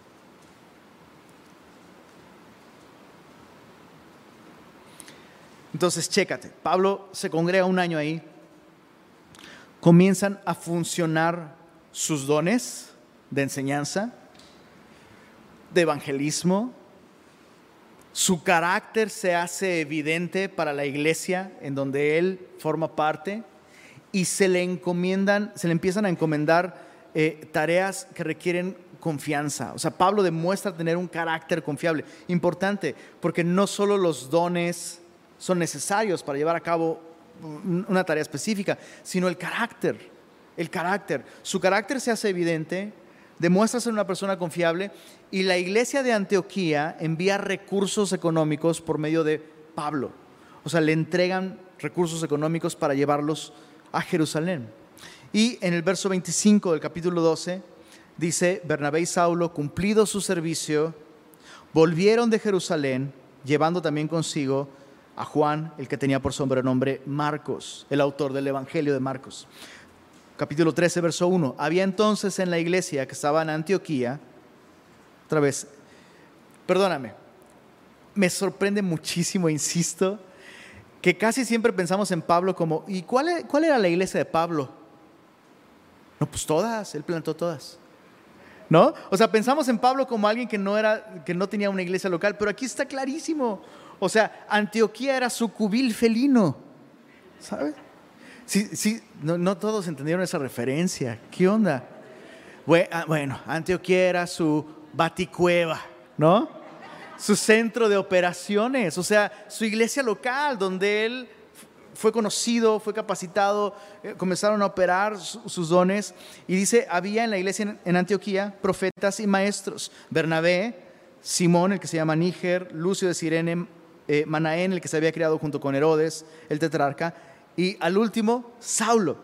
Entonces, chécate, Pablo se congrega un año ahí, comienzan a funcionar sus dones de enseñanza, de evangelismo, su carácter se hace evidente para la iglesia en donde él forma parte y se le encomiendan, se le empiezan a encomendar eh, tareas que requieren confianza. O sea, Pablo demuestra tener un carácter confiable. Importante, porque no solo los dones son necesarios para llevar a cabo una tarea específica, sino el carácter, el carácter. Su carácter se hace evidente, demuestra ser una persona confiable y la iglesia de Antioquía envía recursos económicos por medio de Pablo. O sea, le entregan recursos económicos para llevarlos a Jerusalén. Y en el verso 25 del capítulo 12 dice, Bernabé y Saulo, cumplido su servicio, volvieron de Jerusalén, llevando también consigo a Juan, el que tenía por sobrenombre Marcos, el autor del Evangelio de Marcos. Capítulo 13, verso 1. Había entonces en la iglesia que estaba en Antioquía, otra vez, perdóname, me sorprende muchísimo, insisto, que casi siempre pensamos en Pablo como, ¿y cuál, e-, cuál era la iglesia de Pablo? No, pues todas, él plantó todas. ¿No? O sea, pensamos en Pablo como alguien que no, era, que no tenía una iglesia local, pero aquí está clarísimo. O sea, Antioquía era su cubil felino. ¿Sabes? Sí, sí, no, todos entendieron esa referencia. ¿Qué onda? Ah, bueno, Antioquía era su baticueva, ¿no? Su centro de operaciones, o sea, su iglesia local, donde él fue conocido, fue capacitado, eh, comenzaron a operar sus dones. Y dice, había en la iglesia en Antioquía profetas y maestros. Bernabé, Simón, el que se llama Níger, Lucio de Sirene, eh, Manaén, el que se había criado junto con Herodes, el tetrarca, y al último, Saulo,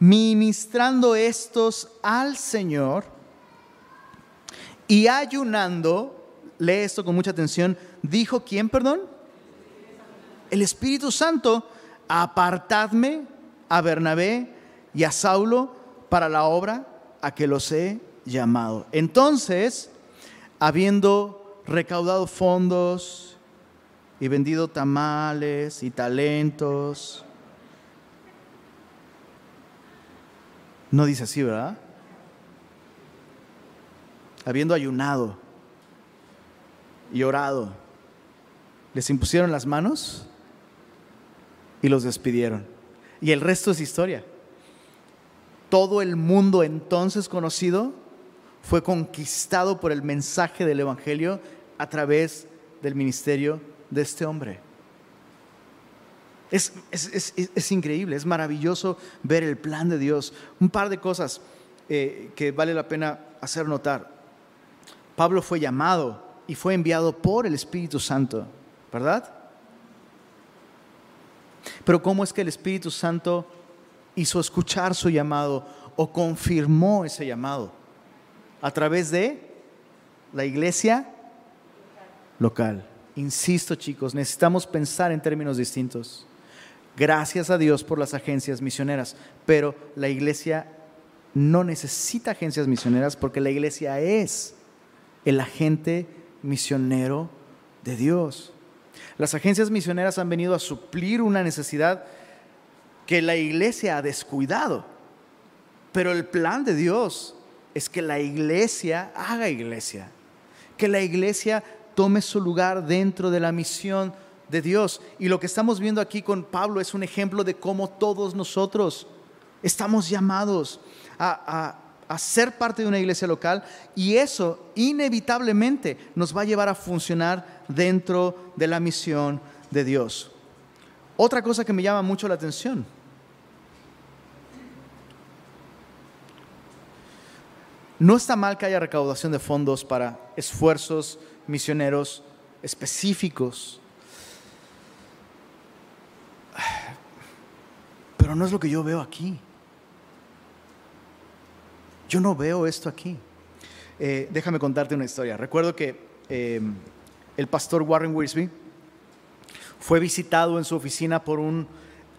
ministrando estos al Señor y ayunando, lee esto con mucha atención, dijo, ¿quién, perdón? El Espíritu Santo, apartadme a Bernabé y a Saulo para la obra a que los he llamado. Entonces, habiendo recaudado fondos, y vendido tamales y talentos. No dice así, ¿verdad? Habiendo ayunado y orado, les impusieron las manos y los despidieron. Y el resto es historia. Todo el mundo entonces conocido fue conquistado por el mensaje del Evangelio a través del ministerio de este hombre. Es, increíble, es maravilloso ver el plan de Dios. Un par de cosas eh, que vale la pena hacer notar. Pablo fue llamado y fue enviado por el Espíritu Santo, ¿verdad? Pero ¿cómo es que el Espíritu Santo hizo escuchar su llamado o confirmó ese llamado? A través de la iglesia local. Insisto chicos, necesitamos pensar en términos distintos. Gracias a Dios por las agencias misioneras, pero la iglesia no necesita agencias misioneras porque la iglesia es el agente misionero de Dios. Las agencias misioneras han venido a suplir una necesidad que la iglesia ha descuidado. Pero el plan de Dios es que la iglesia haga iglesia, que la iglesia tome su lugar dentro de la misión de Dios. Y lo que estamos viendo aquí con Pablo es un ejemplo de cómo todos nosotros estamos llamados a, a ser parte de una iglesia local y eso inevitablemente nos va a llevar a funcionar dentro de la misión de Dios. Otra cosa que me llama mucho la atención. No está mal que haya recaudación de fondos para esfuerzos misioneros específicos, pero no es lo que yo veo aquí. Yo no veo esto aquí. Eh, déjame contarte una historia. Recuerdo que eh, el pastor Warren Wiersbe fue visitado en su oficina por un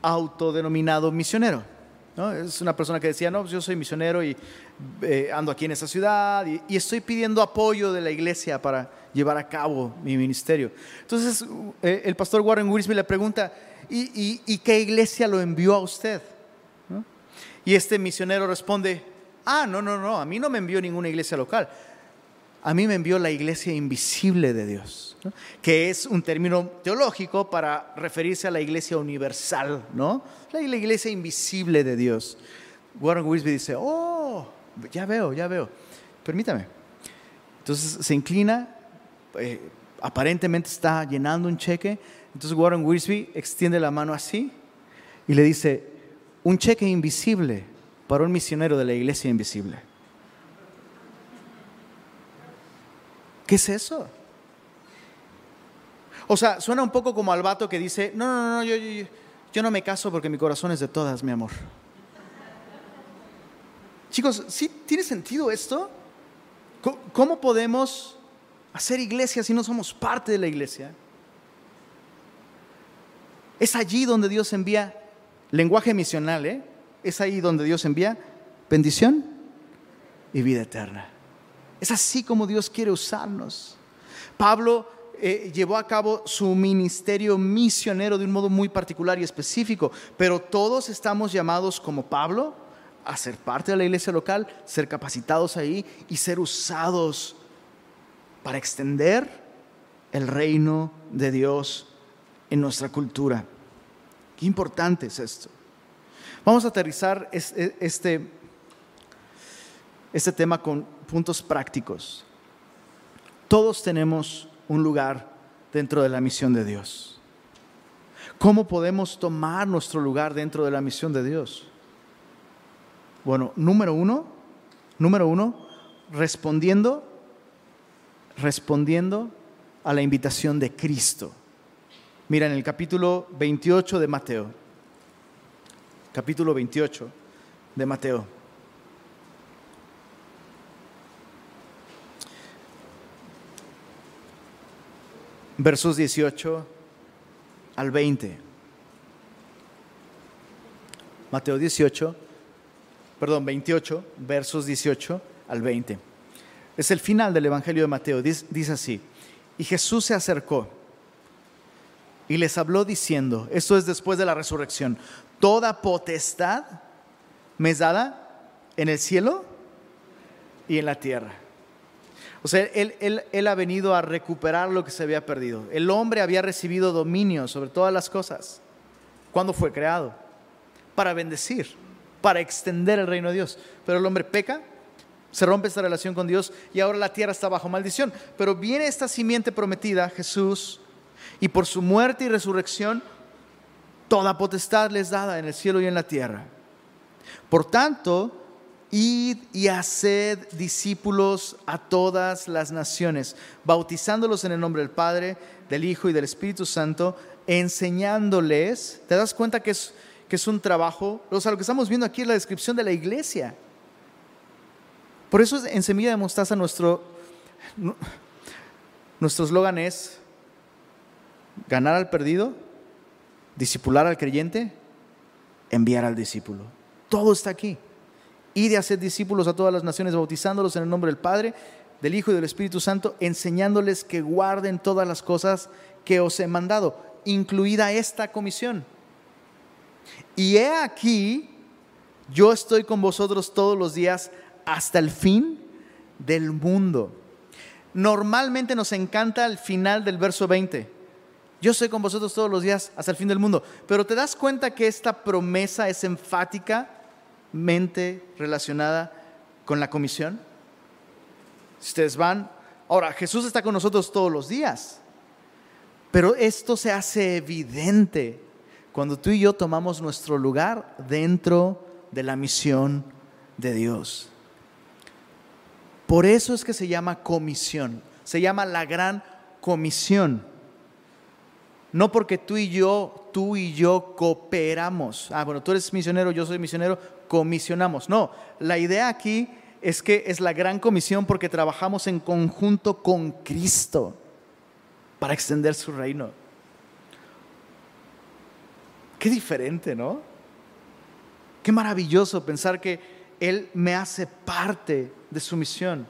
autodenominado misionero. Es una persona que decía, no, pues yo soy misionero y eh, ando aquí en esa ciudad y, estoy pidiendo apoyo de la iglesia para llevar a cabo mi ministerio. Entonces el pastor Warren Wiersbe le pregunta, ¿y, qué iglesia lo envió a usted? Y este misionero responde, ah, no, no, no, a mí no me envió ninguna iglesia local. A mí me envió la iglesia invisible de Dios, que es un término teológico para referirse a la iglesia universal, ¿no? La, iglesia invisible de Dios. Warren Wisby dice, oh, ya veo, ya veo. Permítame. Entonces se inclina, eh, aparentemente está llenando un cheque. Entonces Warren Wisby extiende la mano así y le dice, un cheque invisible para un misionero de la iglesia invisible. ¿Qué es eso? O sea, suena un poco como al vato que dice, no, no, no, yo, yo, no me caso porque mi corazón es de todas, mi amor. Chicos, ¿sí tiene sentido esto? ¿Cómo podemos hacer iglesia si no somos parte de la iglesia? Es allí donde Dios envía lenguaje misional, ¿eh? Es ahí donde Dios envía bendición y vida eterna. Es así como Dios quiere usarnos. Pablo eh, llevó a cabo su ministerio misionero de un modo muy particular y específico, pero todos estamos llamados como Pablo a ser parte de la iglesia local, ser capacitados ahí y ser usados para extender el reino de Dios en nuestra cultura. Qué importante es esto. Vamos a aterrizar e, este, este tema con puntos prácticos. Todos tenemos un lugar dentro de la misión de Dios. ¿Cómo podemos tomar nuestro lugar dentro de la misión de Dios? Bueno, número uno, número uno, respondiendo, respondiendo a la invitación de Cristo. Mira, en el capítulo 28 de Mateo, capítulo 28 de Mateo. Versos 18 al 20. Mateo 18, perdón, 28, versos 18 al 20. Es el final del Evangelio de Mateo. Dice, dice así, y Jesús se acercó y les habló diciendo, esto es después de la resurrección, toda potestad me es dada en el cielo y en la tierra. O sea, él, él, ha venido a recuperar lo que se había perdido. El hombre había recibido dominio sobre todas las cosas. cuando fue creado? Para bendecir, para extender el reino de Dios. Pero el hombre peca, se rompe esta relación con Dios y ahora la tierra está bajo maldición. Pero viene esta simiente prometida, Jesús, y por su muerte y resurrección, toda potestad les dada en el cielo y en la tierra. Por tanto, id y haced discípulos a todas las naciones, bautizándolos en el nombre del Padre, del Hijo y del Espíritu Santo, enseñándoles, ¿te das cuenta que es, que es un trabajo? O sea, lo que estamos viendo aquí es la descripción de la iglesia. Por eso en Semilla de Mostaza nuestro nuestro eslogan es ganar al perdido, discipular al creyente, enviar al discípulo. Todo está aquí. Y de hacer discípulos a todas las naciones, bautizándolos en el nombre del Padre, del Hijo y del Espíritu Santo, enseñándoles que guarden todas las cosas que os he mandado, incluida esta comisión. Y he aquí, yo estoy con vosotros todos los días hasta el fin del mundo. Normalmente nos encanta el final del verso 20. Yo soy con vosotros todos los días hasta el fin del mundo. Pero te das cuenta que esta promesa es enfáticamente relacionada con la comisión. Si ustedes van, ahora Jesús está con nosotros todos los días. Pero esto se hace evidente cuando tú y yo tomamos nuestro lugar dentro de la misión de Dios. Por eso es que se llama comisión, se llama la gran comisión. No porque tú y yo, tú y yo cooperamos. Ah, bueno, tú eres misionero, yo soy misionero, comisionamos. No, la idea aquí es que es la gran comisión porque trabajamos en conjunto con Cristo para extender su reino. Qué diferente, ¿no? Qué maravilloso pensar que Él me hace parte de su misión,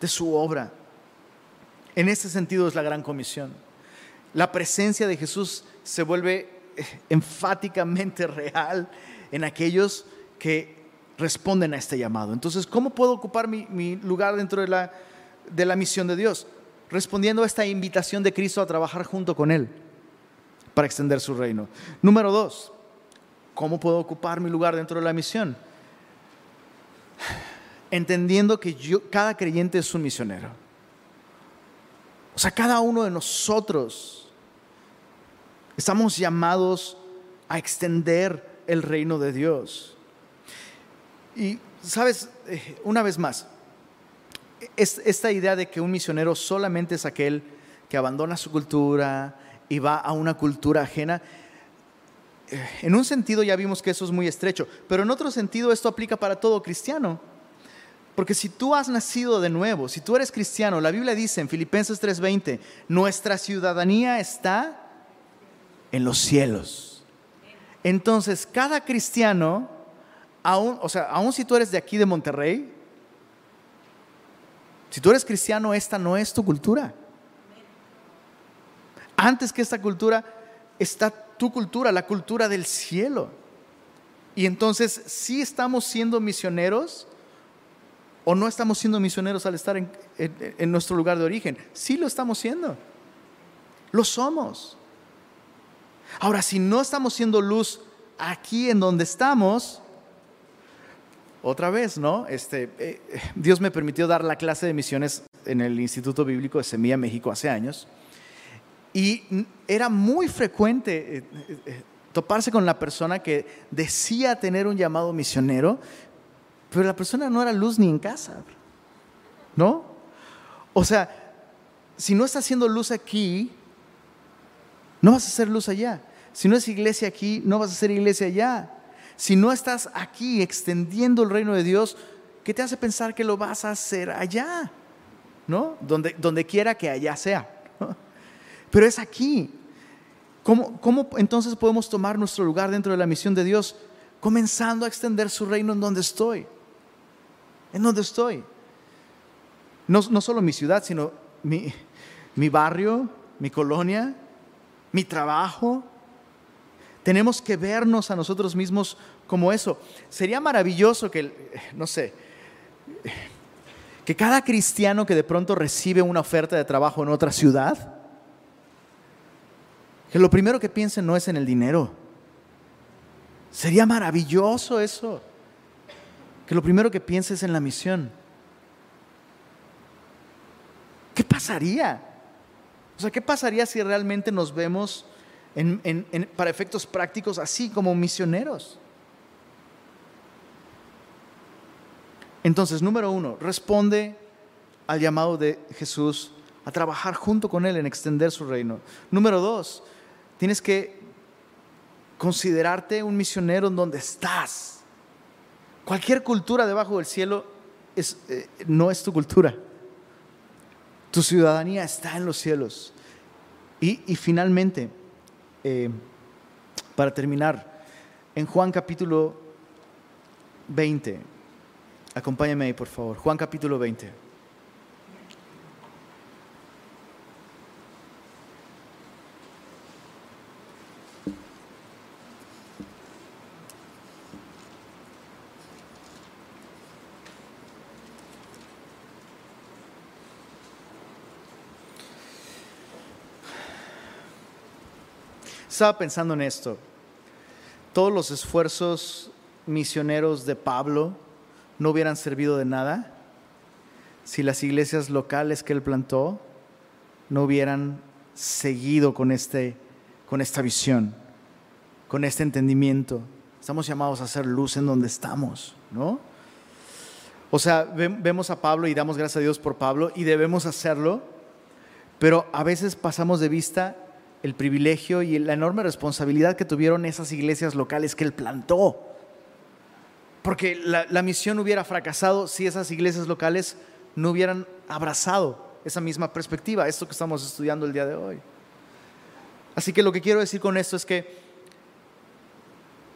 de su obra. En ese sentido es la gran comisión. La presencia de Jesús se vuelve eh, enfáticamente real en aquellos que responden a este llamado. Entonces, ¿cómo puedo ocupar mi, lugar dentro de la, de la misión de Dios? Respondiendo a esta invitación de Cristo a trabajar junto con Él para extender su reino. Número dos, ¿cómo puedo ocupar mi lugar dentro de la misión? entendiendo que yo, cada creyente es un misionero. O sea, cada uno de nosotros estamos llamados a extender el reino de Dios. Y, sabes, eh, una vez más, esta idea de que un misionero solamente es aquel que abandona su cultura y va a una cultura ajena, eh, en un sentido ya vimos que eso es muy estrecho, pero en otro sentido esto aplica para todo cristiano. Porque si tú has nacido de nuevo, si tú eres cristiano, la Biblia dice en Filipenses 3:20, nuestra ciudadanía está en los cielos. Entonces, cada cristiano, aún, o sea, aún si tú eres de aquí de Monterrey, si tú eres cristiano, esta no es tu cultura. Antes que esta cultura está tu cultura, la cultura del cielo. Y entonces, si estamos siendo misioneros, ¿O no estamos siendo misioneros al estar en, nuestro lugar de origen? Sí lo estamos siendo. Lo somos. Ahora, si no estamos siendo luz aquí en donde estamos, otra vez, ¿no? Este, eh, Dios me permitió dar la clase de misiones en el Instituto Bíblico de Semilla México hace años. Y era muy frecuente eh, eh, toparse con la persona que decía tener un llamado misionero, pero la persona no era luz ni en casa, ¿no? O sea, si no está haciendo luz aquí, no vas a hacer luz allá. Si no es iglesia aquí, no vas a hacer iglesia allá. Si no estás aquí extendiendo el reino de Dios, ¿qué te hace pensar que lo vas a hacer allá? ¿No? Donde, donde quiera que allá sea. Pero es aquí. ¿Cómo, ¿Cómo entonces podemos tomar nuestro lugar dentro de la misión de Dios? Comenzando a extender su reino en donde estoy en donde estoy. No, no solo mi ciudad, sino mi, mi barrio, mi colonia, mi trabajo. Tenemos que vernos a nosotros mismos como eso. Sería maravilloso que, no sé, Que cada cristiano que de pronto recibe una oferta de trabajo en otra ciudad, que lo primero que piense no es en el dinero. Sería maravilloso eso. Que lo primero que piense es en la misión. ¿Qué pasaría? O sea, ¿qué pasaría si realmente nos vemos para efectos prácticos así como misioneros? Entonces, número uno, responde al llamado de Jesús a trabajar junto con Él en extender su reino. Número dos, tienes que considerarte un misionero en donde estás. Cualquier cultura debajo del cielo eh, no es tu cultura. Tu ciudadanía está en los cielos. Y, finalmente, eh, para terminar, en Juan capítulo 20, Acompáñame ahí, por favor. Juan capítulo 20. Estaba pensando en esto. Todos los esfuerzos misioneros de Pablo no hubieran servido de nada si las iglesias locales que él plantó no hubieran seguido con, este, con esta visión, con este entendimiento. Estamos llamados a hacer luz en donde estamos, ¿no? O sea, vemos a Pablo y damos gracias a Dios por Pablo y debemos hacerlo, pero a veces pasamos de vista el privilegio y la enorme responsabilidad que tuvieron esas iglesias locales que él plantó porque la, misión hubiera fracasado si esas iglesias locales no hubieran abrazado esa misma perspectiva, esto que estamos estudiando el día de hoy. Así que lo que quiero decir con esto es que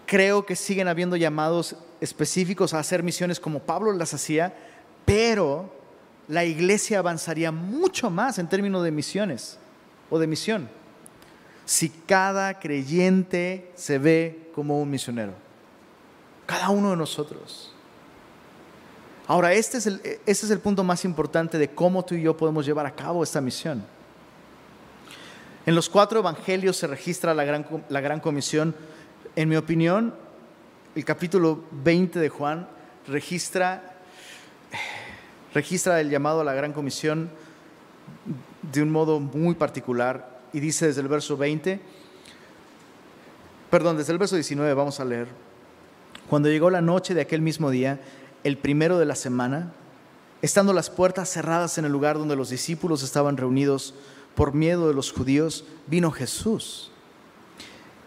creo que siguen habiendo llamados específicos a hacer misiones como Pablo las hacía, pero la iglesia avanzaría mucho más en términos de misiones o de misión si cada creyente se ve como un misionero. Cada uno de nosotros. Ahora, este es, el, este es el punto más importante de cómo tú y yo podemos llevar a cabo esta misión. En los cuatro evangelios se registra la gran, la gran comisión. En mi opinión, el capítulo 20 de Juan registra, registra el llamado a la gran comisión de un modo muy particular y dice desde el verso 20, perdón, desde el verso 19 vamos a leer. Cuando llegó la noche de aquel mismo día, el primero de la semana, estando las puertas cerradas en el lugar donde los discípulos estaban reunidos por miedo de los judíos, vino Jesús.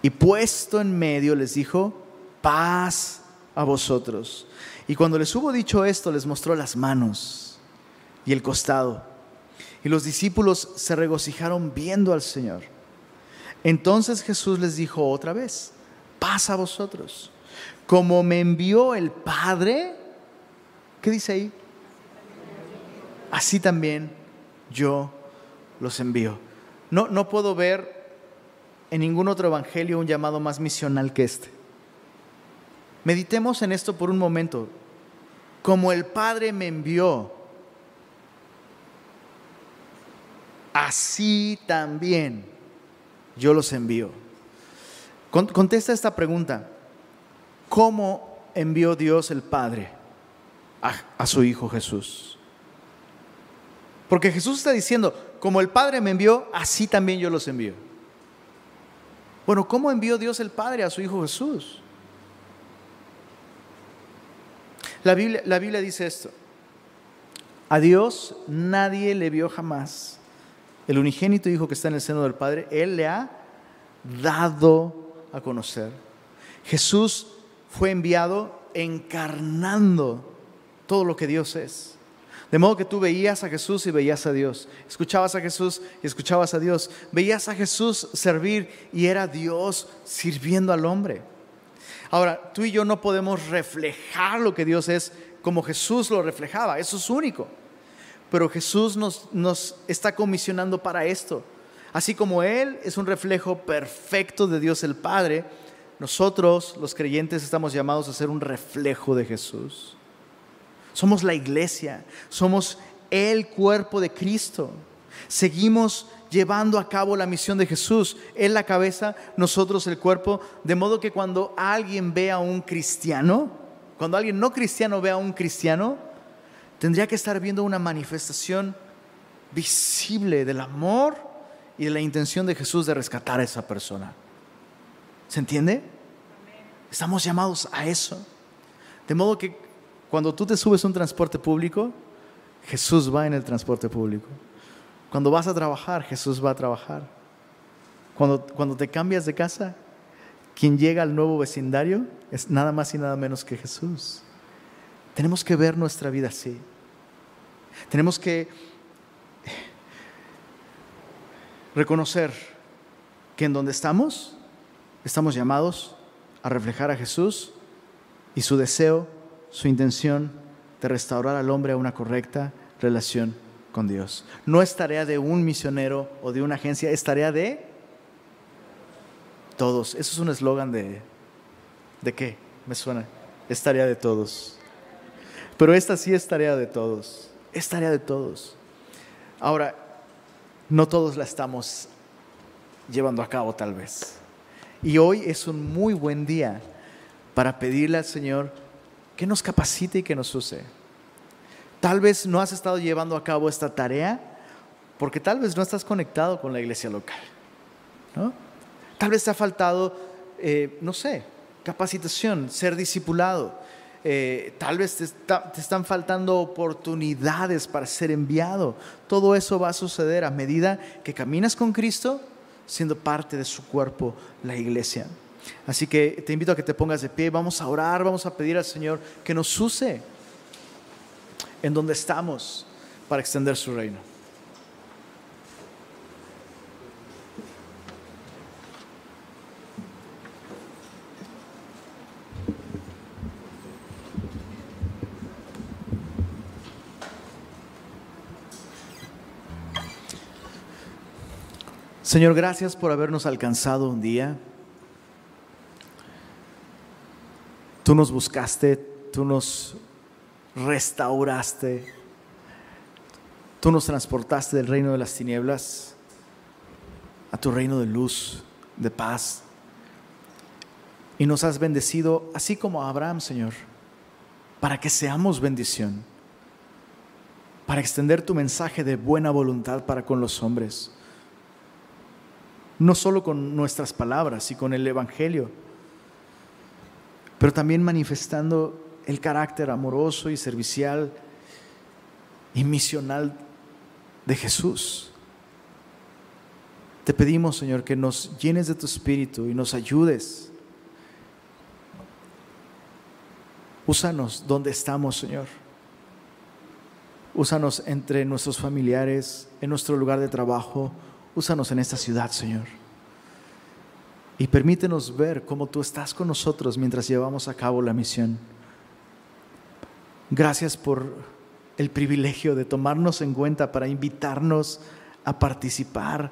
Y puesto en medio les dijo, paz a vosotros. Y cuando les hubo dicho esto, les mostró las manos y el costado. Y los discípulos se regocijaron viendo al Señor. Entonces Jesús les dijo otra vez, paz a vosotros como me envió el Padre, ¿qué dice ahí? Así también yo los envío. No, no puedo ver en ningún otro evangelio un llamado más misional que este. Meditemos en esto por un momento. Como el Padre me envió, así también yo los envío. Contesta esta pregunta cómo envió Dios el Padre a, su Hijo Jesús. Porque Jesús está diciendo, como el Padre me envió, así también yo los envío. Bueno, ¿cómo envió Dios el Padre a su Hijo Jesús? La Biblia, dice esto. A Dios nadie le vio jamás. El unigénito Hijo que está en el seno del Padre, Él le ha dado a conocer. Jesús fue enviado encarnando todo lo que Dios es. De modo que tú veías a Jesús y veías a Dios. Escuchabas a Jesús y escuchabas a Dios. Veías a Jesús servir y era Dios sirviendo al hombre. Ahora, tú y yo no podemos reflejar lo que Dios es como Jesús lo reflejaba. Eso es único. Pero Jesús nos, nos está comisionando para esto. Así como Él es un reflejo perfecto de Dios el Padre, nosotros, los creyentes, estamos llamados a ser un reflejo de Jesús. Somos la iglesia, somos el cuerpo de Cristo. Seguimos llevando a cabo la misión de Jesús. Él la cabeza, nosotros el cuerpo. De modo que cuando alguien ve a un cristiano, cuando alguien no cristiano ve a un cristiano, tendría que estar viendo una manifestación visible del amor y de la intención de Jesús de rescatar a esa persona. ¿Se entiende? Estamos llamados a eso. De modo que cuando tú te subes a un transporte público, Jesús va en el transporte público. Cuando vas a trabajar, Jesús va a trabajar. Cuando, cuando te cambias de casa, quien llega al nuevo vecindario es nada más y nada menos que Jesús. Tenemos que ver nuestra vida así. Tenemos que reconocer que en donde estamos, estamos llamados a reflejar a Jesús y su deseo, su intención de restaurar al hombre a una correcta relación con Dios. No es tarea de un misionero o de una agencia, es tarea de todos. Eso es un eslogan de... ¿De qué? Me suena. Es tarea de todos. Pero esta sí es tarea de todos. Es tarea de todos. Ahora, no todos la estamos llevando a cabo tal vez. Y hoy es un muy buen día para pedirle al Señor que nos capacite y que nos use. Tal vez no has estado llevando a cabo esta tarea porque tal vez no estás conectado con la iglesia local. Tal vez te ha faltado, eh, no sé, capacitación, ser discipulado. Eh, tal vez te, te, están faltando oportunidades para ser enviado. Todo eso va a suceder a medida que caminas con Cristo, siendo parte de su cuerpo, la iglesia. Así que te invito a que te pongas de pie, vamos a orar, vamos a pedir al Señor que nos use en donde estamos para extender su reino. Señor, gracias por habernos alcanzado un día. Tú nos buscaste, tú nos restauraste. Tú nos transportaste del reino de las tinieblas a tu reino de luz, de paz. Y nos has bendecido, así como a Abraham, Señor, para que seamos bendición, para extender tu mensaje de buena voluntad para con los hombres, no solo con nuestras palabras y con el Evangelio, pero también manifestando el carácter amoroso y servicial y misional de Jesús. Te pedimos, Señor, que nos llenes de tu espíritu y nos ayudes. Úsanos donde estamos, Señor. Úsanos entre nuestros familiares, en nuestro lugar de trabajo. Úsanos en esta ciudad, Señor. Y permítenos ver cómo tú estás con nosotros mientras llevamos a cabo la misión. Gracias por el privilegio de tomarnos en cuenta para invitarnos a participar